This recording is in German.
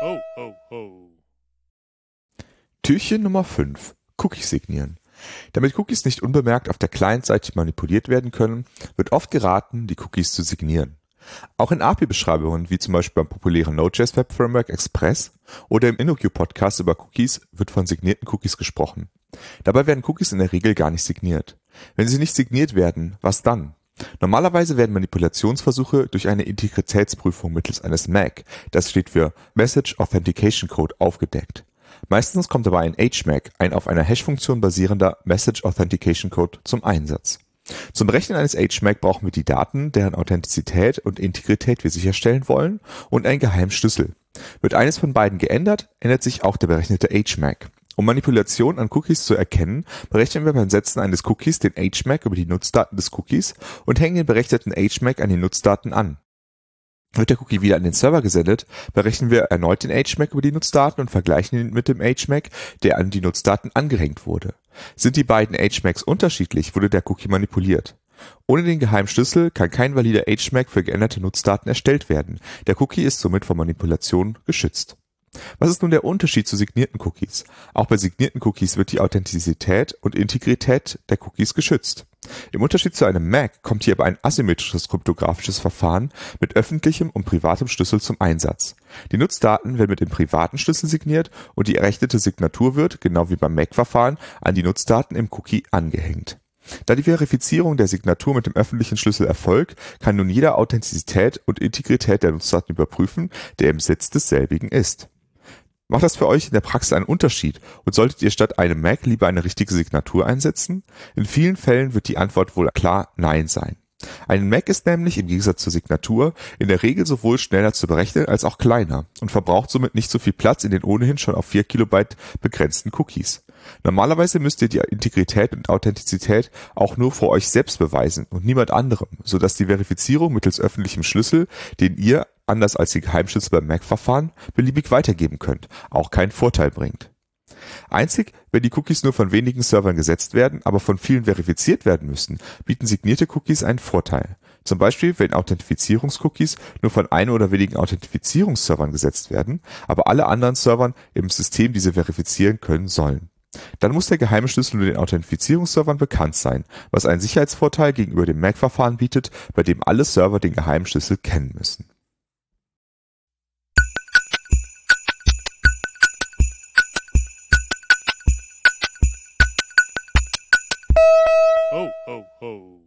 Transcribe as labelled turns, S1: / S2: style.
S1: Ho, ho, ho.
S2: Türchen Nummer 5. Cookies signieren. Damit Cookies nicht unbemerkt auf der Client-Seite manipuliert werden können, wird oft geraten, die Cookies zu signieren. Auch in API-Beschreibungen, wie zum Beispiel beim populären Node.js Web Framework Express oder im InnoQ-Podcast über Cookies, wird von signierten Cookies gesprochen. Dabei werden Cookies in der Regel gar nicht signiert. Wenn sie nicht signiert werden, was dann? Normalerweise werden Manipulationsversuche durch eine Integritätsprüfung mittels eines MAC, das steht für Message Authentication Code, aufgedeckt. Meistens kommt dabei ein HMAC, ein auf einer Hash-Funktion basierender Message Authentication Code, zum Einsatz. Zum Berechnen eines HMAC brauchen wir die Daten, deren Authentizität und Integrität wir sicherstellen wollen, und einen geheimen Schlüssel. Wird eines von beiden geändert, ändert sich auch der berechnete HMAC. Um Manipulation an Cookies zu erkennen, berechnen wir beim Setzen eines Cookies den HMAC über die Nutzdaten des Cookies und hängen den berechneten HMAC an die Nutzdaten an. Wird der Cookie wieder an den Server gesendet, berechnen wir erneut den HMAC über die Nutzdaten und vergleichen ihn mit dem HMAC, der an die Nutzdaten angehängt wurde. Sind die beiden HMACs unterschiedlich, wurde der Cookie manipuliert. Ohne den geheimen Schlüssel kann kein valider HMAC für geänderte Nutzdaten erstellt werden. Der Cookie ist somit vor Manipulation geschützt. Was ist nun der Unterschied zu signierten Cookies? Auch bei signierten Cookies wird die Authentizität und Integrität der Cookies geschützt. Im Unterschied zu einem MAC kommt hier aber ein asymmetrisches kryptografisches Verfahren mit öffentlichem und privatem Schlüssel zum Einsatz. Die Nutzdaten werden mit dem privaten Schlüssel signiert und die errechnete Signatur wird, genau wie beim MAC-Verfahren, an die Nutzdaten im Cookie angehängt. Da die Verifizierung der Signatur mit dem öffentlichen Schlüssel erfolgt, kann nun jeder Authentizität und Integrität der Nutzdaten überprüfen, der im Sitz desselbigen ist. Macht das für euch in der Praxis einen Unterschied und solltet ihr statt einem MAC lieber eine richtige Signatur einsetzen? In vielen Fällen wird die Antwort wohl klar Nein sein. Ein MAC ist nämlich im Gegensatz zur Signatur in der Regel sowohl schneller zu berechnen als auch kleiner und verbraucht somit nicht so viel Platz in den ohnehin schon auf 4 Kilobyte begrenzten Cookies. Normalerweise müsst ihr die Integrität und Authentizität auch nur vor euch selbst beweisen und niemand anderem, sodass die Verifizierung mittels öffentlichem Schlüssel, den ihr anders als die Geheimschlüssel beim MAC-Verfahren, beliebig weitergeben könnt, auch keinen Vorteil bringt. Einzig, wenn die Cookies nur von wenigen Servern gesetzt werden, aber von vielen verifiziert werden müssen, bieten signierte Cookies einen Vorteil. Zum Beispiel, wenn Authentifizierungscookies nur von ein oder wenigen Authentifizierungsservern gesetzt werden, aber alle anderen Servern im System diese verifizieren können sollen. Dann muss der geheime Schlüssel nur den Authentifizierungsservern bekannt sein, was einen Sicherheitsvorteil gegenüber dem MAC-Verfahren bietet, bei dem alle Server den geheimen Schlüssel kennen müssen.
S1: ho, ho.